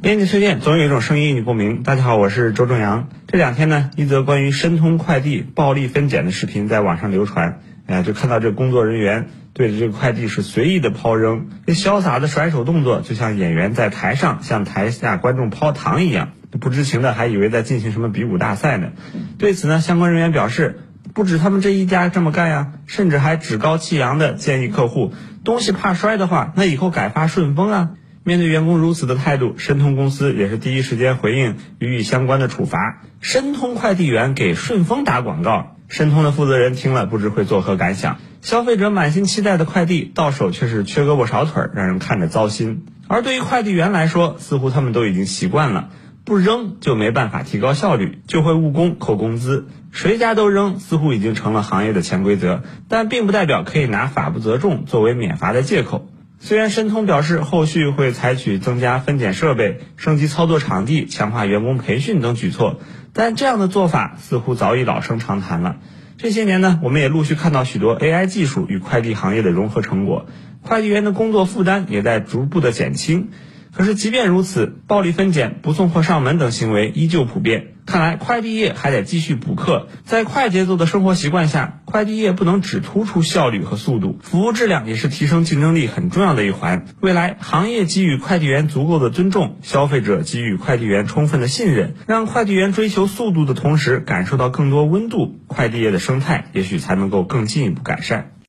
编辑推荐，总有一种声音你不明。大家好，我是周正阳。这两天呢，一则关于申通快递暴力分拣的视频在网上流传。哎呀，就看到这工作人员对着这个快递是随意的抛扔，这潇洒的甩手动作，就像演员在台上向台下观众抛糖一样。不知情的还以为在进行什么比武大赛呢。对此呢，相关人员表示，不止他们这一家这么干呀，甚至还趾高气扬的建议客户，东西怕摔的话，那以后改发顺丰啊。面对员工如此的态度，申通公司也是第一时间回应，予以相关的处罚。申通快递员给顺丰打广告，申通的负责人听了不知会作何感想。消费者满心期待的快递到手却是缺胳膊少腿，让人看着糟心。而对于快递员来说，似乎他们都已经习惯了，不扔就没办法提高效率，就会误工扣工资。谁家都扔，似乎已经成了行业的潜规则，但并不代表可以拿法不责众作为免罚的借口。虽然申通表示后续会采取增加分拣设备、升级操作场地、强化员工培训等举措，但这样的做法似乎早已老生常谈了。这些年呢，我们也陆续看到许多 AI 技术与快递行业的融合成果，快递员的工作负担也在逐步的减轻。可是，即便如此，暴力分拣、不送货上门等行为依旧普遍。看来，快递业还得继续补课。在快节奏的生活习惯下，快递业不能只突出效率和速度，服务质量也是提升竞争力很重要的一环。未来，行业给予快递员足够的尊重，消费者给予快递员充分的信任，让快递员追求速度的同时感受到更多温度，快递业的生态也许才能够更进一步改善。